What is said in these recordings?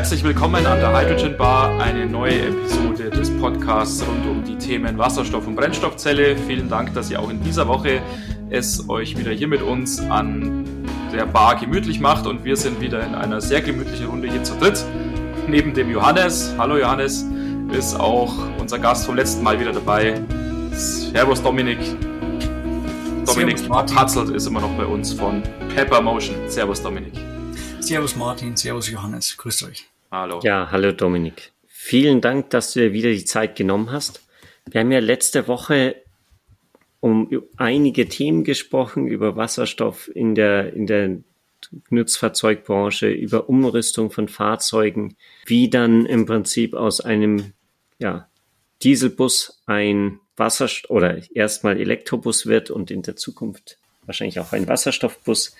Herzlich willkommen an der Hydrogen Bar, eine neue Episode des Podcasts rund um die Themen Wasserstoff und Brennstoffzelle. Vielen Dank, dass ihr auch in dieser Woche es euch wieder hier mit uns an der Bar gemütlich macht und wir sind wieder in einer sehr gemütlichen Runde hier zu dritt. Neben dem Johannes, hallo Johannes, ist auch unser Gast vom letzten Mal wieder dabei. Servus Dominik. Dominik Hatzelt ist immer noch bei uns von Pepper Motion. Servus Dominik. Servus Martin, Servus Johannes, grüßt euch. Hallo. Ja, hallo Dominik. Vielen Dank, dass du dir wieder die Zeit genommen hast. Wir haben ja letzte Woche um einige Themen gesprochen, über Wasserstoff in der, in der Nutzfahrzeugbranche, über Umrüstung von Fahrzeugen, wie dann im Prinzip aus einem ja, Dieselbus ein Wasserstoff oder erstmal Elektrobus wird und in der Zukunft wahrscheinlich auch ein Wasserstoffbus.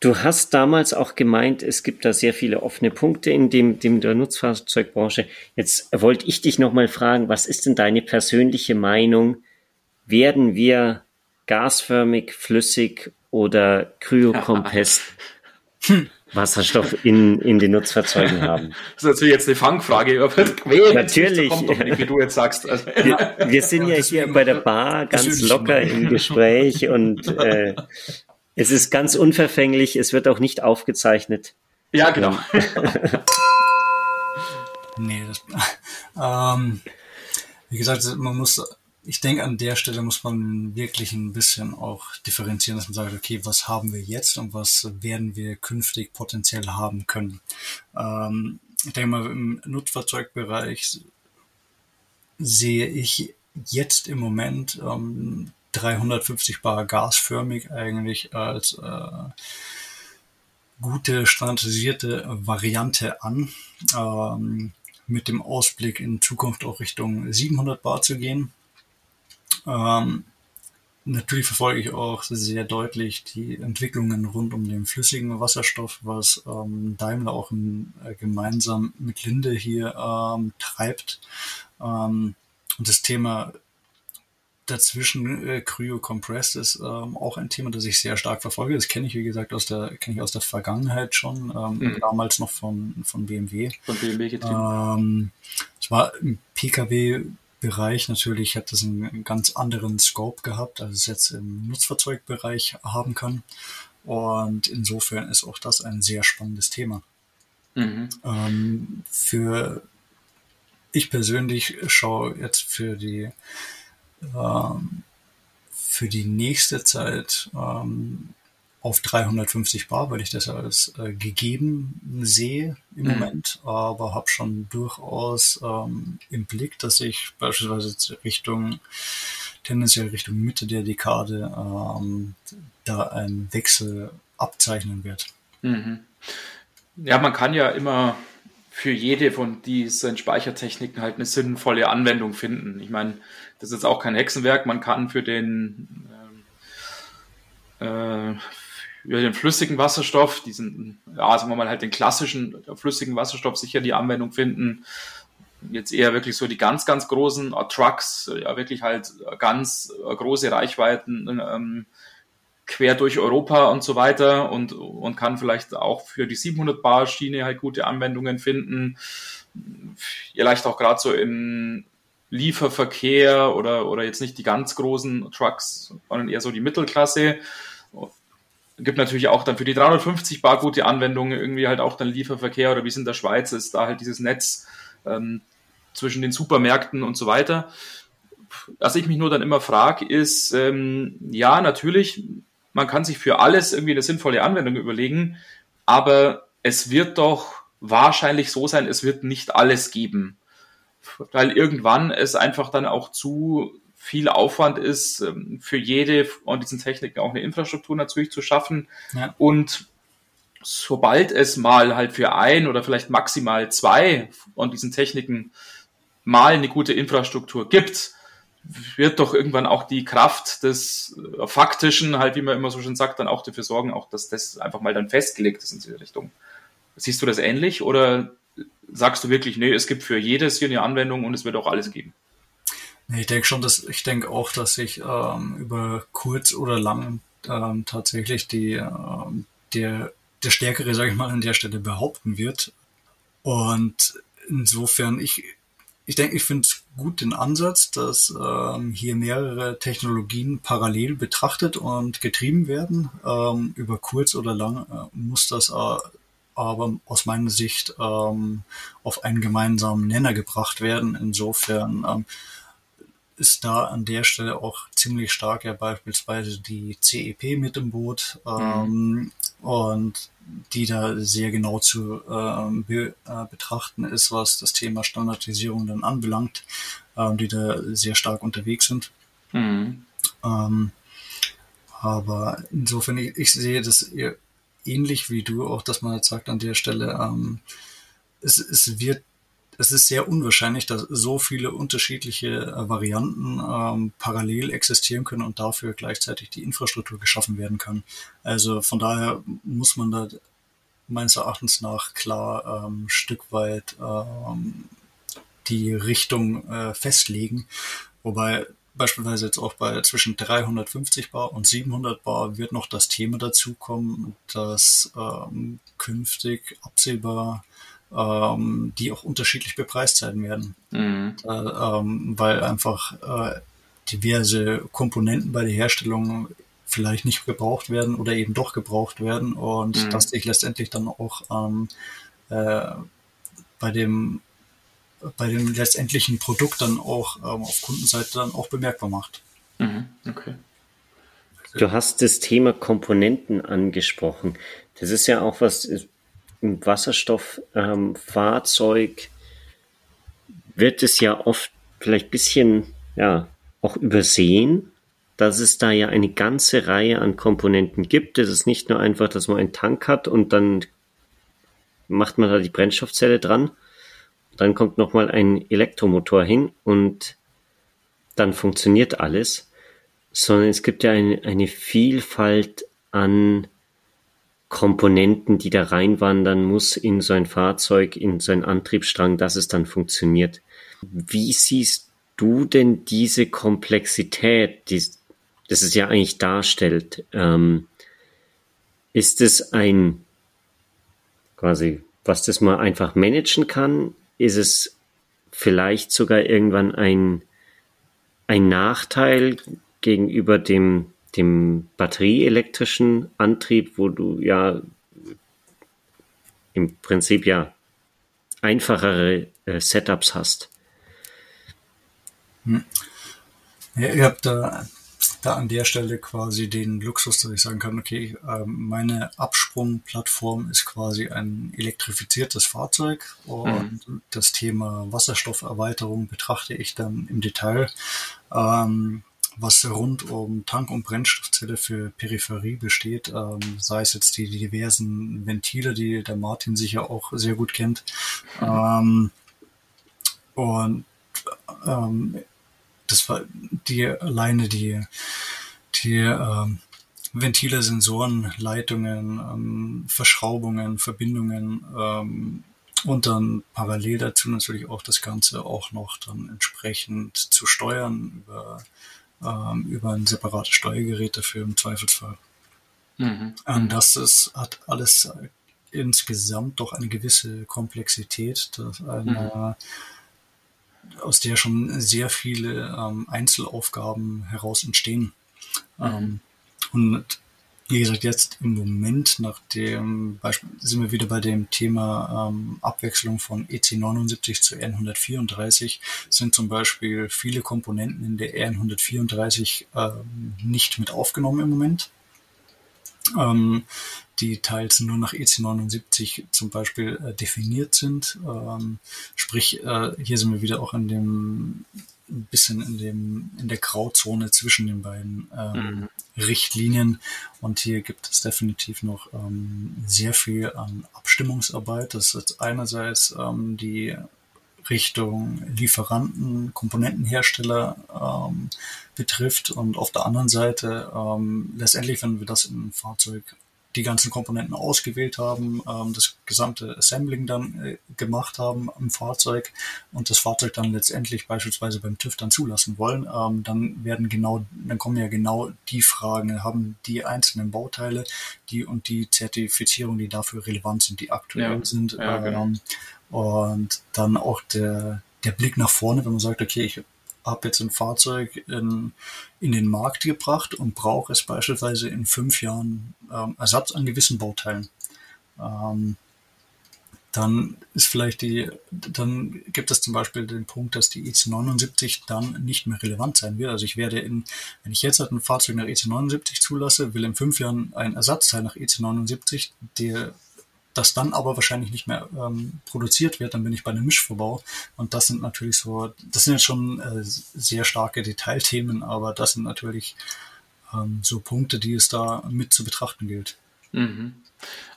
Du hast damals auch gemeint, es gibt da sehr viele offene Punkte in dem, dem der Nutzfahrzeugbranche. Jetzt wollte ich dich nochmal fragen, was ist denn deine persönliche Meinung? Werden wir gasförmig, flüssig oder kryokompress Wasserstoff in, in den Nutzfahrzeugen haben? Das ist natürlich jetzt eine Fangfrage, quäl, natürlich. Kommt wie du jetzt sagst. Also. Wir, wir, sind ja hier bei der Bar ganz locker im Gespräch und äh, es ist ganz unverfänglich, es wird auch nicht aufgezeichnet. Ja, genau. nee, das, ähm, wie gesagt, man muss, ich denke, an der Stelle muss man wirklich ein bisschen auch differenzieren, dass man sagt, okay, was haben wir jetzt und was werden wir künftig potenziell haben können. Ähm, ich denke mal, im Nutzfahrzeugbereich sehe ich jetzt im Moment ähm, 350 bar gasförmig eigentlich als äh, gute standardisierte Variante an, ähm, mit dem Ausblick in Zukunft auch Richtung 700 bar zu gehen. Ähm, natürlich verfolge ich auch sehr deutlich die Entwicklungen rund um den flüssigen Wasserstoff, was ähm, Daimler auch im, äh, gemeinsam mit Linde hier ähm, treibt. Ähm, und das Thema dazwischen äh, Cryo Compressed ist ähm, auch ein Thema, das ich sehr stark verfolge. Das kenne ich, wie gesagt, aus der kenne ich aus der Vergangenheit schon, ähm, mhm. damals noch von, von BMW. Von BMW getrieben. Ähm, es war im Pkw-Bereich natürlich, hat das einen ganz anderen Scope gehabt, als es jetzt im Nutzfahrzeugbereich haben kann. Und insofern ist auch das ein sehr spannendes Thema. Mhm. Ähm, für ich persönlich schaue jetzt für die ähm, für die nächste Zeit ähm, auf 350 Bar, weil ich das als äh, gegeben sehe im mhm. Moment, aber habe schon durchaus ähm, im Blick, dass ich beispielsweise Richtung tendenziell Richtung Mitte der Dekade ähm, da ein Wechsel abzeichnen wird. Mhm. Ja, man kann ja immer für jede von diesen Speichertechniken halt eine sinnvolle Anwendung finden. Ich meine, das ist auch kein Hexenwerk. Man kann für den, ähm, äh, für den flüssigen Wasserstoff, diesen, ja, sagen wir mal halt den klassischen flüssigen Wasserstoff sicher die Anwendung finden. Jetzt eher wirklich so die ganz, ganz großen Trucks, ja wirklich halt ganz äh, große Reichweiten ähm, quer durch Europa und so weiter und, und kann vielleicht auch für die 700 Bar Schiene halt gute Anwendungen finden. Vielleicht auch gerade so in Lieferverkehr oder, oder jetzt nicht die ganz großen Trucks, sondern eher so die Mittelklasse. Gibt natürlich auch dann für die 350 Bar gute Anwendungen, irgendwie halt auch dann Lieferverkehr oder wie es in der Schweiz ist, da halt dieses Netz ähm, zwischen den Supermärkten und so weiter. Was ich mich nur dann immer frage, ist, ähm, ja, natürlich, man kann sich für alles irgendwie eine sinnvolle Anwendung überlegen, aber es wird doch wahrscheinlich so sein, es wird nicht alles geben weil irgendwann es einfach dann auch zu viel Aufwand ist, ähm, für jede von diesen Techniken auch eine Infrastruktur natürlich zu schaffen. Ja. Und sobald es mal halt für ein oder vielleicht maximal zwei von diesen Techniken mal eine gute Infrastruktur gibt, wird doch irgendwann auch die Kraft des äh, Faktischen, halt wie man immer so schön sagt, dann auch dafür sorgen, auch dass das einfach mal dann festgelegt ist in diese Richtung. Siehst du das ähnlich oder sagst du wirklich, nee, es gibt für jedes hier eine Anwendung und es wird auch alles geben? Ich denke schon, dass ich denke auch, dass sich ähm, über kurz oder lang ähm, tatsächlich die ähm, der der Stärkere, sage ich mal, an der Stelle behaupten wird. Und insofern, ich, ich denke, ich finde es gut den Ansatz, dass ähm, hier mehrere Technologien parallel betrachtet und getrieben werden. Ähm, über kurz oder lang äh, muss das äh, aber aus meiner Sicht ähm, auf einen gemeinsamen Nenner gebracht werden. Insofern ähm, ist da an der Stelle auch ziemlich stark ja beispielsweise die CEP mit im Boot ähm, mhm. Und die da sehr genau zu ähm, be, äh, betrachten ist, was das Thema Standardisierung dann anbelangt, ähm, die da sehr stark unterwegs sind. Mhm. Ähm, aber insofern, ich, ich sehe das ähnlich wie du auch, dass man jetzt sagt an der Stelle, ähm, es, es wird es ist sehr unwahrscheinlich, dass so viele unterschiedliche äh, Varianten ähm, parallel existieren können und dafür gleichzeitig die Infrastruktur geschaffen werden kann. Also von daher muss man da meines Erachtens nach klar ähm, Stück weit ähm, die Richtung äh, festlegen. Wobei beispielsweise jetzt auch bei zwischen 350 Bar und 700 Bar wird noch das Thema dazukommen, dass ähm, künftig absehbar ähm, die auch unterschiedlich bepreist sein werden. Mhm. Äh, ähm, weil einfach äh, diverse Komponenten bei der Herstellung vielleicht nicht gebraucht werden oder eben doch gebraucht werden und mhm. das sich letztendlich dann auch ähm, äh, bei dem bei dem letztendlichen Produkt dann auch ähm, auf Kundenseite dann auch bemerkbar macht. Mhm. Okay. Du hast das Thema Komponenten angesprochen. Das ist ja auch was, im Wasserstofffahrzeug ähm, wird es ja oft vielleicht bisschen, ja, auch übersehen, dass es da ja eine ganze Reihe an Komponenten gibt. Es ist nicht nur einfach, dass man einen Tank hat und dann macht man da die Brennstoffzelle dran. Dann kommt nochmal ein Elektromotor hin und dann funktioniert alles. Sondern es gibt ja eine, eine Vielfalt an Komponenten, die da reinwandern muss in so ein Fahrzeug, in so einen Antriebsstrang, dass es dann funktioniert. Wie siehst du denn diese Komplexität, die das es ja eigentlich darstellt? Ähm, ist es ein quasi, was das mal einfach managen kann? Ist es vielleicht sogar irgendwann ein, ein Nachteil gegenüber dem dem batterieelektrischen Antrieb, wo du ja im Prinzip ja einfachere äh, Setups hast. Hm. Ja, ihr habt da, da an der Stelle quasi den Luxus, dass ich sagen kann, okay, äh, meine Absprungplattform ist quasi ein elektrifiziertes Fahrzeug und mhm. das Thema Wasserstofferweiterung betrachte ich dann im Detail. Ähm, was rund um Tank- und Brennstoffzelle für Peripherie besteht, ähm, sei es jetzt die, die, diversen Ventile, die der Martin sicher auch sehr gut kennt. Ähm, und ähm, das war die alleine die, die ähm, Ventile, Sensoren, Leitungen, ähm, Verschraubungen, Verbindungen ähm, und dann parallel dazu natürlich auch das Ganze auch noch dann entsprechend zu steuern über ähm, über ein separates Steuergerät dafür im Zweifelsfall. Mhm. Ähm, das ist, hat alles insgesamt doch eine gewisse Komplexität, dass eine, mhm. aus der schon sehr viele ähm, Einzelaufgaben heraus entstehen. Mhm. Ähm, und wie gesagt, jetzt im Moment nach dem Beispiel sind wir wieder bei dem Thema ähm, Abwechslung von EC79 zu R134 sind zum Beispiel viele Komponenten in der R134 ähm, nicht mit aufgenommen im Moment. Ähm, die teils nur nach EC79 zum Beispiel äh, definiert sind. Ähm, sprich, äh, hier sind wir wieder auch an dem ein bisschen in dem in der Grauzone zwischen den beiden ähm, mhm. Richtlinien und hier gibt es definitiv noch ähm, sehr viel an Abstimmungsarbeit. Das ist einerseits ähm, die Richtung Lieferanten, Komponentenhersteller ähm, betrifft und auf der anderen Seite ähm, letztendlich, wenn wir das im Fahrzeug die ganzen Komponenten ausgewählt haben, ähm, das gesamte Assembling dann äh, gemacht haben im Fahrzeug und das Fahrzeug dann letztendlich beispielsweise beim TÜV dann zulassen wollen, ähm, dann werden genau, dann kommen ja genau die Fragen, haben die einzelnen Bauteile, die und die Zertifizierung, die dafür relevant sind, die aktuell ja, sind. Ja, genau. ähm, und dann auch der, der Blick nach vorne, wenn man sagt, okay, ich habe jetzt ein Fahrzeug in, in den Markt gebracht und brauche es beispielsweise in fünf Jahren ähm, Ersatz an gewissen Bauteilen. Ähm, dann ist vielleicht die, dann gibt es zum Beispiel den Punkt, dass die EC79 dann nicht mehr relevant sein wird. Also ich werde in, wenn ich jetzt halt ein Fahrzeug nach EC79 zulasse, will in fünf Jahren ein Ersatzteil nach EC79, der das dann aber wahrscheinlich nicht mehr ähm, produziert wird, dann bin ich bei einem Mischverbau. Und das sind natürlich so, das sind jetzt schon äh, sehr starke Detailthemen, aber das sind natürlich ähm, so Punkte, die es da mit zu betrachten gilt. Mhm.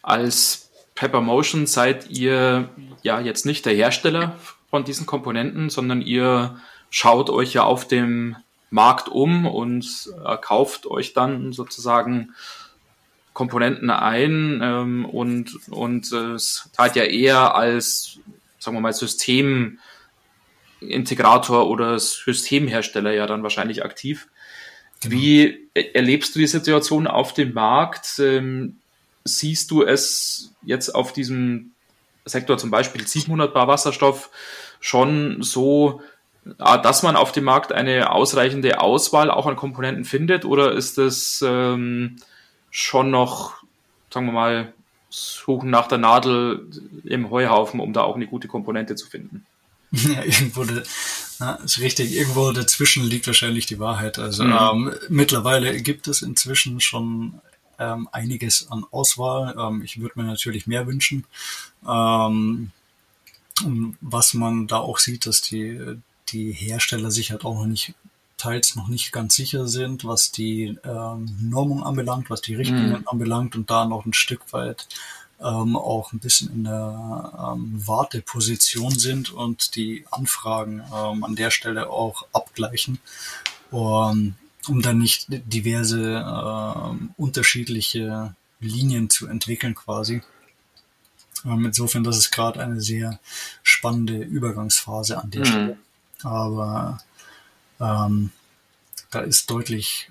Als Pepper Motion seid ihr ja jetzt nicht der Hersteller von diesen Komponenten, sondern ihr schaut euch ja auf dem Markt um und äh, kauft euch dann sozusagen Komponenten ein ähm, und, und äh, es tat ja eher als, sagen wir mal, Systemintegrator oder Systemhersteller ja dann wahrscheinlich aktiv. Genau. Wie erlebst du die Situation auf dem Markt? Ähm, siehst du es jetzt auf diesem Sektor zum Beispiel 700 Bar Wasserstoff schon so, ah, dass man auf dem Markt eine ausreichende Auswahl auch an Komponenten findet oder ist es ähm, schon noch, sagen wir mal, suchen nach der Nadel im Heuhaufen, um da auch eine gute Komponente zu finden. Ja, irgendwo, na, ist richtig, irgendwo dazwischen liegt wahrscheinlich die Wahrheit. Also mhm. ähm, mittlerweile gibt es inzwischen schon ähm, einiges an Auswahl. Ähm, ich würde mir natürlich mehr wünschen. Ähm, was man da auch sieht, dass die, die Hersteller sich halt auch noch nicht teils noch nicht ganz sicher sind, was die ähm, Normung anbelangt, was die Richtlinien mhm. anbelangt und da noch ein Stück weit ähm, auch ein bisschen in der ähm, Warteposition sind und die Anfragen ähm, an der Stelle auch abgleichen, um, um dann nicht diverse ähm, unterschiedliche Linien zu entwickeln quasi. Ähm, insofern, das ist gerade eine sehr spannende Übergangsphase an der mhm. Stelle. Aber ähm, da ist deutlich,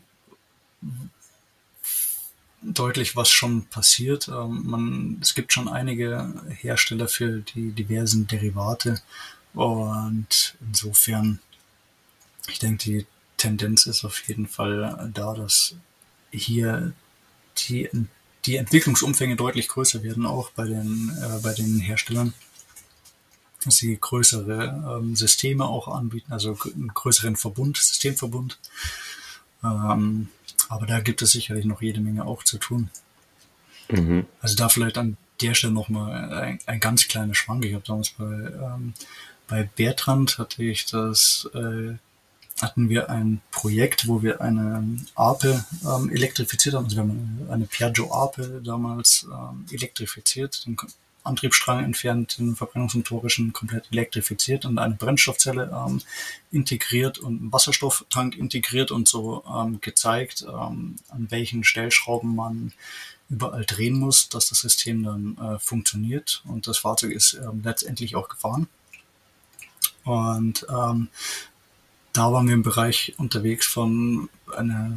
deutlich was schon passiert. Ähm, man, es gibt schon einige Hersteller für die diversen Derivate und insofern, ich denke, die Tendenz ist auf jeden Fall da, dass hier die, die Entwicklungsumfänge deutlich größer werden, auch bei den, äh, bei den Herstellern dass sie größere ähm, Systeme auch anbieten, also einen größeren Verbund, Systemverbund. Ähm, aber da gibt es sicherlich noch jede Menge auch zu tun. Mhm. Also da vielleicht an der Stelle nochmal ein, ein ganz kleiner Schwank. Ich habe damals bei, ähm, bei Bertrand hatte ich das, äh, hatten wir ein Projekt, wo wir eine Ape ähm, elektrifiziert haben. Also wir haben eine Piaggio Ape damals ähm, elektrifiziert. Den Antriebsstrang entfernt, den verbrennungsmotorischen komplett elektrifiziert und eine Brennstoffzelle ähm, integriert und einen Wasserstofftank integriert und so ähm, gezeigt, ähm, an welchen Stellschrauben man überall drehen muss, dass das System dann äh, funktioniert und das Fahrzeug ist ähm, letztendlich auch gefahren. Und ähm, da waren wir im Bereich unterwegs von einer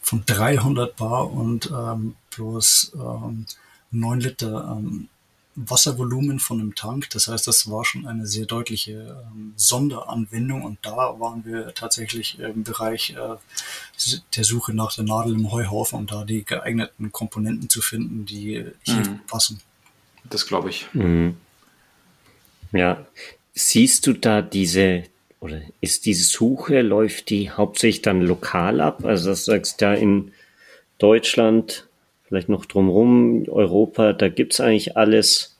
von 300 Bar und ähm, bloß ähm, 9 Liter ähm, Wasservolumen von einem Tank. Das heißt, das war schon eine sehr deutliche ähm, Sonderanwendung und da waren wir tatsächlich im Bereich äh, der Suche nach der Nadel im Heuhaufen, um da die geeigneten Komponenten zu finden, die hier mhm. passen. Das glaube ich. Mhm. Ja, siehst du da diese oder ist diese Suche, läuft die hauptsächlich dann lokal ab? Also das sagst da in Deutschland vielleicht noch drumherum, Europa, da gibt's eigentlich alles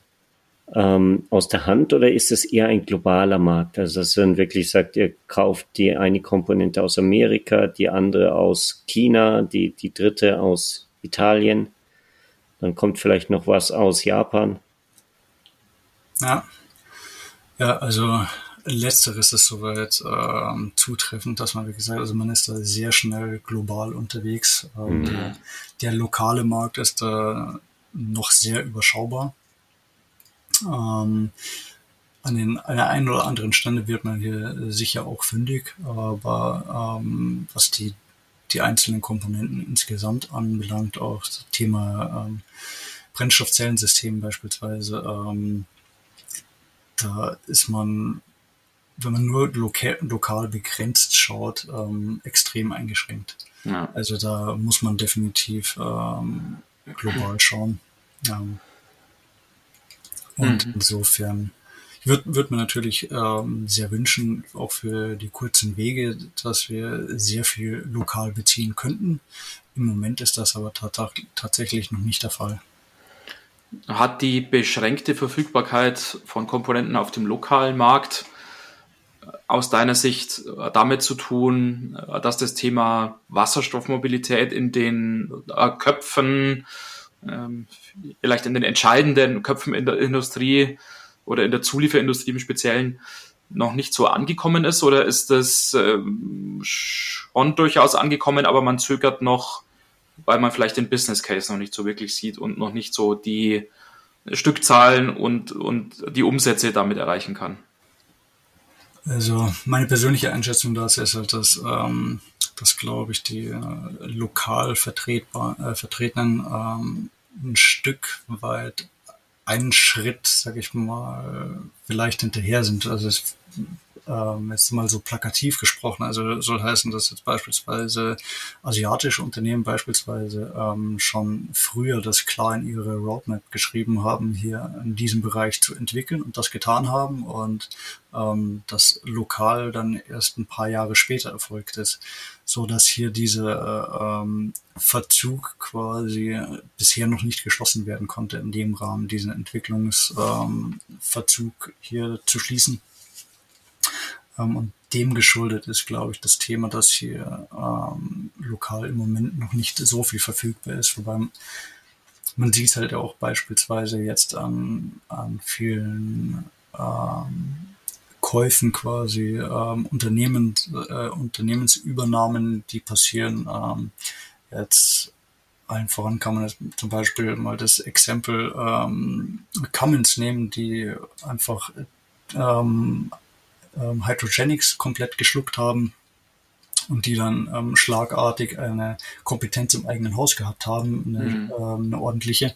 ähm, aus der Hand oder ist es eher ein globaler Markt? Also dass man wirklich sagt, ihr kauft die eine Komponente aus Amerika, die andere aus China, die, die dritte aus Italien, dann kommt vielleicht noch was aus Japan. Ja, ja, also letzteres ist soweit ähm, zutreffend, dass man, wie gesagt, also man ist da sehr schnell global unterwegs. Ähm, mhm. der, der, lokale Markt ist da noch sehr überschaubar. Ähm, an, den, an der einen oder anderen Stelle wird man hier sicher auch fündig, aber ähm, was die, die einzelnen Komponenten insgesamt anbelangt, auch das Thema ähm, Brennstoffzellensystem beispielsweise, ähm, da ist man, wenn man nur lokal, lokal begrenzt schaut, ähm, extrem eingeschränkt. Ja. Also da muss man definitiv ähm, global schauen. Ähm, und mhm. insofern würde würd man natürlich ähm, sehr wünschen, auch für die kurzen Wege, dass wir sehr viel lokal beziehen könnten. Im Moment ist das aber tatsächlich noch nicht der Fall. Hat die beschränkte Verfügbarkeit von Komponenten auf dem lokalen Markt aus deiner Sicht äh, damit zu tun, äh, dass das Thema Wasserstoffmobilität in den Köpfen, ähm, vielleicht in den entscheidenden Köpfen in der Industrie oder in der Zulieferindustrie im Speziellen noch nicht so angekommen ist? Oder ist das ähm, schon durchaus angekommen, aber man zögert noch, weil man vielleicht den Business Case noch nicht so wirklich sieht und noch nicht so die Stückzahlen und, und die Umsätze damit erreichen kann? Also meine persönliche Einschätzung dazu ist halt, dass, ähm, dass glaube ich, die äh, lokal vertretbar, äh, vertretenen ähm, ein Stück weit einen Schritt, sag ich mal, vielleicht hinterher sind. Also es, ähm, jetzt mal so plakativ gesprochen, also soll heißen, dass jetzt beispielsweise asiatische Unternehmen beispielsweise ähm, schon früher das klar in ihre Roadmap geschrieben haben, hier in diesem Bereich zu entwickeln und das getan haben und ähm, das lokal dann erst ein paar Jahre später erfolgt ist so dass hier dieser ähm, Verzug quasi bisher noch nicht geschlossen werden konnte, in dem Rahmen diesen Entwicklungsverzug ähm, hier zu schließen. Ähm, und dem geschuldet ist, glaube ich, das Thema, dass hier ähm, lokal im Moment noch nicht so viel verfügbar ist, wobei man sieht es halt auch beispielsweise jetzt an, an vielen ähm, Käufen quasi, ähm, Unternehmen, äh, Unternehmensübernahmen, die passieren. Ähm, jetzt allen voran kann man zum Beispiel mal das Exempel ähm, Cummins nehmen, die einfach ähm, ähm, Hydrogenics komplett geschluckt haben und die dann ähm, schlagartig eine Kompetenz im eigenen Haus gehabt haben, eine, mhm. ähm, eine ordentliche.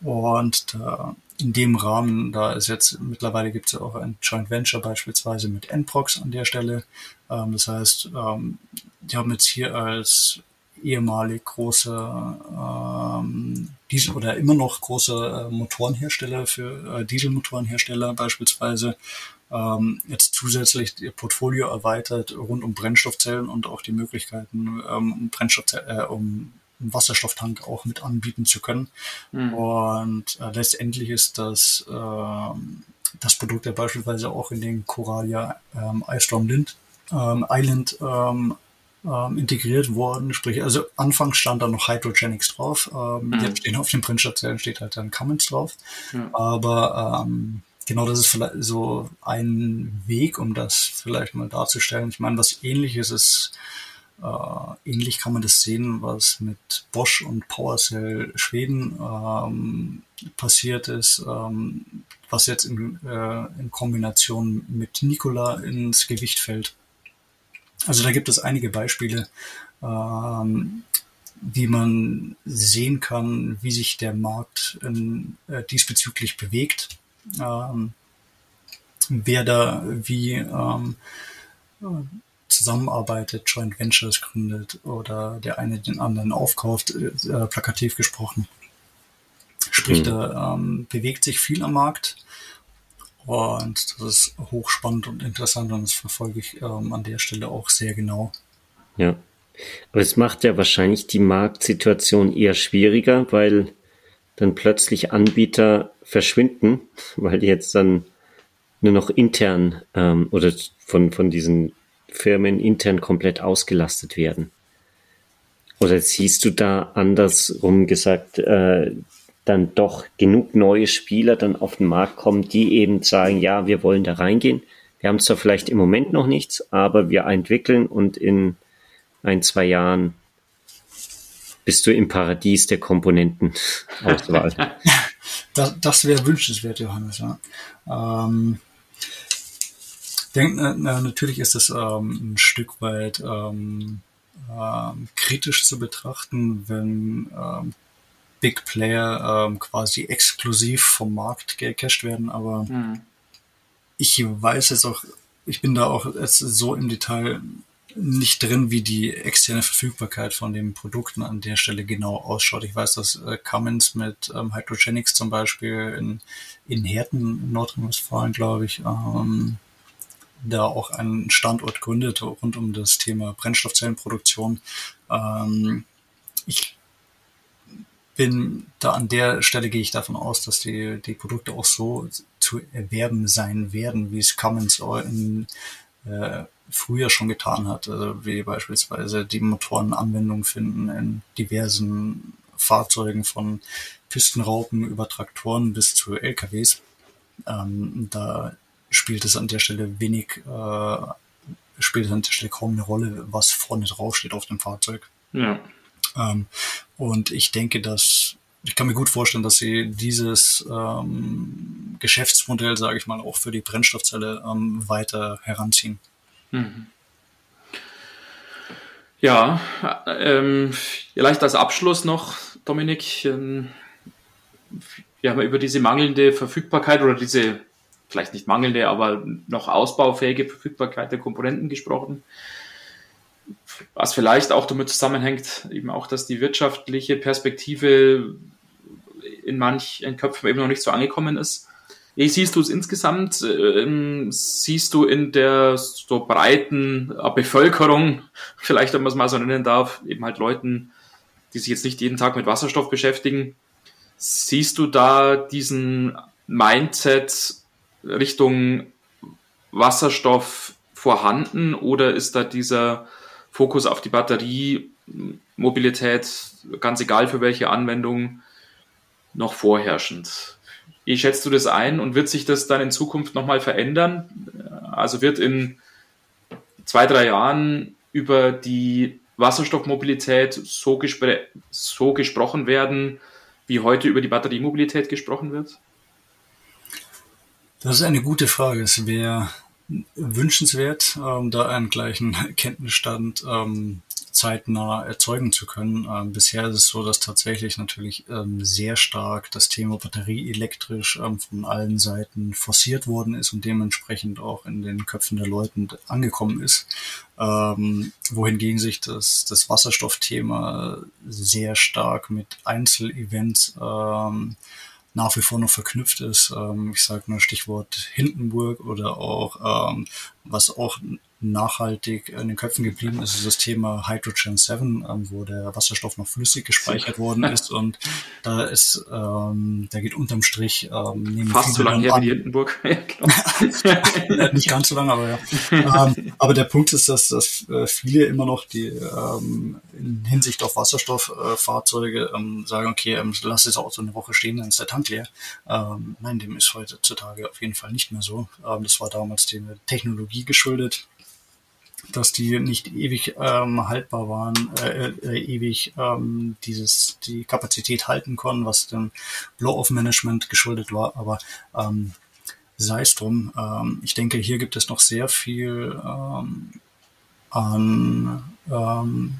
Und da in dem Rahmen, da ist jetzt mittlerweile gibt es ja auch ein Joint Venture beispielsweise mit Nprox an der Stelle. Ähm, das heißt, ähm, die haben jetzt hier als ehemalig große ähm, Diesel oder immer noch große äh, Motorenhersteller für äh, Dieselmotorenhersteller beispielsweise ähm, jetzt zusätzlich ihr Portfolio erweitert rund um Brennstoffzellen und auch die Möglichkeiten ähm, Brennstoffzellen, äh, um einen Wasserstofftank auch mit anbieten zu können. Mhm. Und äh, letztendlich ist das, äh, das Produkt ja beispielsweise auch in den Coralia ähm, Ice Lind, ähm, Island ähm, ähm, integriert worden. Sprich, also anfangs stand da noch Hydrogenics drauf. Ähm, mhm. Jetzt stehen auf den Printstoffzellen steht halt dann Cummins drauf. Mhm. Aber ähm, genau das ist vielleicht so ein Weg, um das vielleicht mal darzustellen. Ich meine, was ähnliches ist äh, ähnlich kann man das sehen, was mit Bosch und PowerCell Schweden ähm, passiert ist, ähm, was jetzt in, äh, in Kombination mit Nikola ins Gewicht fällt. Also da gibt es einige Beispiele, ähm, wie man sehen kann, wie sich der Markt in, äh, diesbezüglich bewegt, ähm, wer da wie ähm, zusammenarbeitet, Joint Ventures gründet oder der eine den anderen aufkauft, äh, plakativ gesprochen. Sprich, mhm. da ähm, bewegt sich viel am Markt und das ist hochspannend und interessant und das verfolge ich ähm, an der Stelle auch sehr genau. Ja, aber es macht ja wahrscheinlich die Marktsituation eher schwieriger, weil dann plötzlich Anbieter verschwinden, weil die jetzt dann nur noch intern ähm, oder von, von diesen Firmen intern komplett ausgelastet werden? Oder siehst du da andersrum gesagt, äh, dann doch genug neue Spieler dann auf den Markt kommen, die eben sagen, ja, wir wollen da reingehen, Wir haben zwar vielleicht im Moment noch nichts, aber wir entwickeln und in ein, zwei Jahren bist du im Paradies der Komponentenauswahl. das das wäre wünschenswert, Johannes. Ja. Ähm, denk, na, natürlich ist es ähm, ein Stück weit ähm, ähm, kritisch zu betrachten, wenn ähm, Big Player ähm, quasi exklusiv vom Markt gecached werden, aber mhm. ich weiß jetzt auch, ich bin da auch jetzt so im Detail nicht drin, wie die externe Verfügbarkeit von den Produkten an der Stelle genau ausschaut. Ich weiß, dass äh, Cummins mit ähm, Hydrogenics zum Beispiel in, in Herten, Nordrhein-Westfalen, glaube ich, ähm, da auch einen Standort gründet rund um das Thema Brennstoffzellenproduktion. Ähm, ich bin da an der Stelle gehe ich davon aus, dass die, die Produkte auch so zu erwerben sein werden, wie es Cummins in, äh, früher schon getan hat, also wie beispielsweise die Motoren Anwendung finden in diversen Fahrzeugen von Pistenraupen über Traktoren bis zu LKWs. Ähm, da spielt es an der Stelle wenig, äh, spielt es an der Stelle kaum eine Rolle, was vorne drauf steht auf dem Fahrzeug. Ja. Ähm, und ich denke, dass ich kann mir gut vorstellen, dass sie dieses ähm, Geschäftsmodell, sage ich mal, auch für die Brennstoffzelle ähm, weiter heranziehen. Mhm. Ja, ähm, vielleicht als Abschluss noch, Dominik, ähm, wir haben über diese mangelnde Verfügbarkeit oder diese vielleicht nicht mangelnde, aber noch ausbaufähige Verfügbarkeit der Komponenten gesprochen. Was vielleicht auch damit zusammenhängt, eben auch, dass die wirtschaftliche Perspektive in manchen Köpfen eben noch nicht so angekommen ist. Wie siehst du es insgesamt? Ähm, siehst du in der so breiten Bevölkerung, vielleicht wenn man es mal so nennen darf, eben halt Leuten, die sich jetzt nicht jeden Tag mit Wasserstoff beschäftigen, siehst du da diesen Mindset Richtung Wasserstoff vorhanden oder ist da dieser Fokus auf die Batteriemobilität, ganz egal für welche Anwendung, noch vorherrschend? Wie schätzt du das ein und wird sich das dann in Zukunft nochmal verändern? Also wird in zwei, drei Jahren über die Wasserstoffmobilität so, gespr so gesprochen werden, wie heute über die Batteriemobilität gesprochen wird? Das ist eine gute Frage. Es wäre wünschenswert, ähm, da einen gleichen Kenntnisstand ähm, zeitnah erzeugen zu können. Ähm, bisher ist es so, dass tatsächlich natürlich ähm, sehr stark das Thema Batterie elektrisch ähm, von allen Seiten forciert worden ist und dementsprechend auch in den Köpfen der Leute angekommen ist. Wohingegen sich das, das Wasserstoffthema sehr stark mit Einzelevents nach wie vor noch verknüpft ist. Ich sage nur Stichwort Hindenburg oder auch, was auch nachhaltig in den Köpfen geblieben ist, ist das Thema Hydrogen 7, ähm, wo der Wasserstoff noch flüssig gespeichert worden ist und da ist, ähm, da geht unterm Strich ähm, fast so lange her wie die Hindenburg. ja, genau. Nicht ganz so lange, aber ja. ähm, aber der Punkt ist, dass, dass äh, viele immer noch die ähm, in Hinsicht auf Wasserstofffahrzeuge äh, ähm, sagen, okay, ähm, lass das Auto eine Woche stehen, dann ist der Tank leer. Ähm, nein, dem ist heutzutage auf jeden Fall nicht mehr so. Ähm, das war damals die Technologie geschuldet dass die nicht ewig ähm, haltbar waren, äh, äh, ewig ähm, dieses die Kapazität halten konnten, was dem Blow-off-Management geschuldet war. Aber ähm, sei es drum. Ähm, ich denke, hier gibt es noch sehr viel ähm, an, ähm,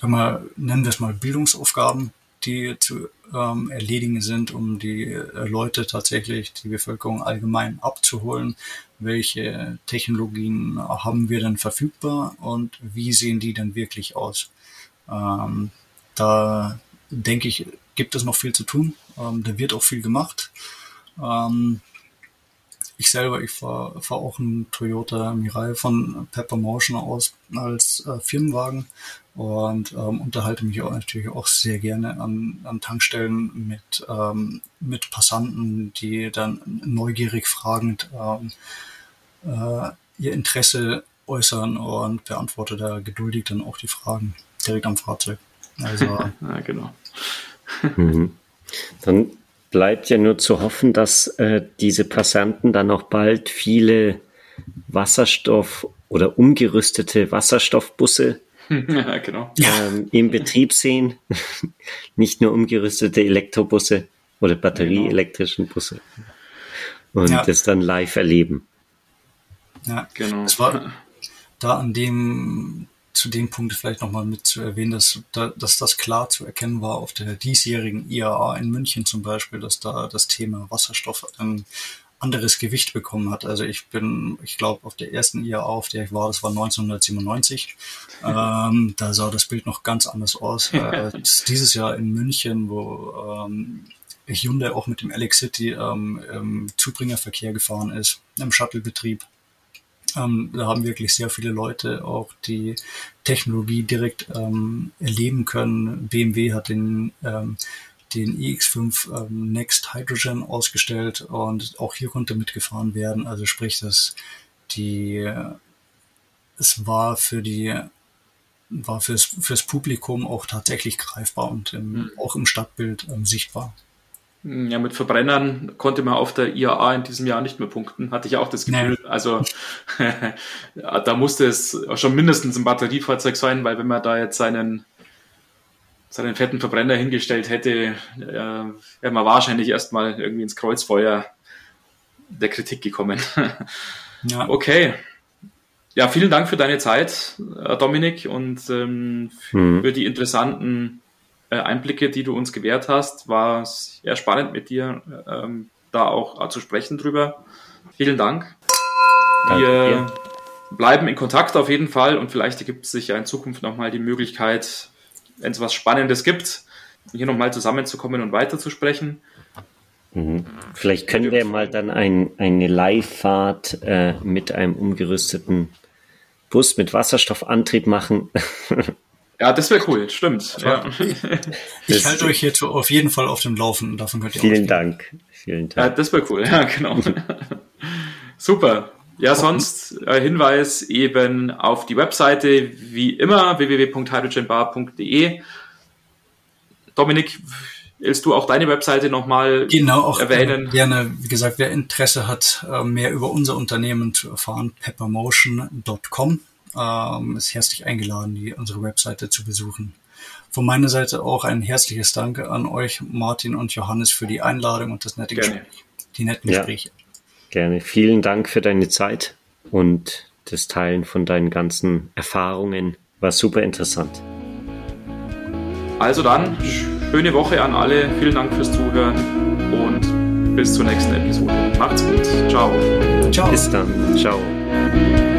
sag mal, nennen wir es mal Bildungsaufgaben, die zu ähm, erledigen sind, um die äh, Leute tatsächlich, die Bevölkerung allgemein abzuholen. Welche Technologien haben wir denn verfügbar und wie sehen die denn wirklich aus? Ähm, da denke ich, gibt es noch viel zu tun. Ähm, da wird auch viel gemacht. Ähm, ich selber, ich fahre fahr auch einen Toyota Mirai von Pepper Motion aus als äh, Firmenwagen und ähm, unterhalte mich auch natürlich auch sehr gerne an, an Tankstellen mit, ähm, mit Passanten, die dann neugierig fragend ähm, äh, ihr Interesse äußern und beantworte da geduldig dann auch die Fragen direkt am Fahrzeug. Also ja, genau. mhm. Dann bleibt ja nur zu hoffen, dass äh, diese Passanten dann auch bald viele Wasserstoff- oder umgerüstete Wasserstoffbusse ja, genau. ähm, im Betrieb sehen. Nicht nur umgerüstete Elektrobusse oder batterieelektrischen Busse. Und Ja. das dann live erleben. Ja, Genau. Es war da an dem, zu dem Punkt vielleicht nochmal mit zu erwähnen, dass, da, dass das klar zu erkennen war auf der diesjährigen IAA in München zum Beispiel, dass da das Thema Wasserstoff ein anderes Gewicht bekommen hat. Also ich bin, ich glaube, auf der ersten IAA, auf der ich war, das war 1997, ähm, da sah das Bild noch ganz anders aus. Äh, dieses Jahr in München, wo ähm, Hyundai auch mit dem Alex City ähm, im Zubringerverkehr gefahren ist, im Shuttle-Betrieb. Ähm, da haben wirklich sehr viele Leute auch die Technologie direkt ähm, erleben können. BMW hat den, ähm, den iX5 ähm, Next Hydrogen ausgestellt und auch hier konnte mitgefahren werden. Also sprich, dass die es war für die war fürs, fürs Publikum auch tatsächlich greifbar und im, auch im Stadtbild ähm, sichtbar. Ja, mit Verbrennern konnte man auf der IAA in diesem Jahr nicht mehr punkten, hatte ich auch das Gefühl. Also ja, da musste es schon mindestens ein Batteriefahrzeug sein, weil wenn man da jetzt seinen, seinen fetten Verbrenner hingestellt hätte, äh, wäre man wahrscheinlich erstmal irgendwie ins Kreuzfeuer der Kritik gekommen. Ja, Okay. Ja, vielen Dank für deine Zeit, äh, Dominik, und ähm, Mhm. für die interessanten Einblicke, die du uns gewährt hast. War sehr spannend mit dir ähm, da auch äh, zu sprechen drüber. Vielen Dank. Danke Wir dir. bleiben in Kontakt auf jeden Fall und vielleicht ergibt sich ja in Zukunft nochmal die Möglichkeit, wenn es was Spannendes gibt, hier nochmal zusammenzukommen und weiterzusprechen. Mhm. Vielleicht können wir mal dann ein, eine Live-Fahrt äh, mit einem umgerüsteten Bus mit Wasserstoffantrieb machen. Ja, das wäre cool, stimmt. Ja. ich halte euch hierzu auf jeden Fall auf dem Laufenden. Davon könnt ihr Vielen. Dank. Vielen Ja, Dank. das wäre cool, ja, genau. Super. Ja, sonst äh, Hinweis eben auf die Webseite, wie immer, www.hydrogenbar.de. Dominik, willst du auch deine Webseite nochmal Genau, auch erwähnen? gerne, wie gesagt, wer Interesse hat, äh, mehr über unser Unternehmen zu erfahren, peppermotion.com ähm, ist herzlich eingeladen, die, unsere Webseite zu besuchen. Von meiner Seite auch ein herzliches Danke an euch, Martin und Johannes, für die Einladung und das nette Gerne. Gespräch. Die netten Ja. Gespräche. Gerne. Vielen Dank für deine Zeit und das Teilen von deinen ganzen Erfahrungen. War super interessant. Also dann, schöne Woche an alle. Vielen Dank fürs Zuhören und bis zur nächsten Episode. Macht's gut. Ciao. Ciao. Bis dann. Ciao.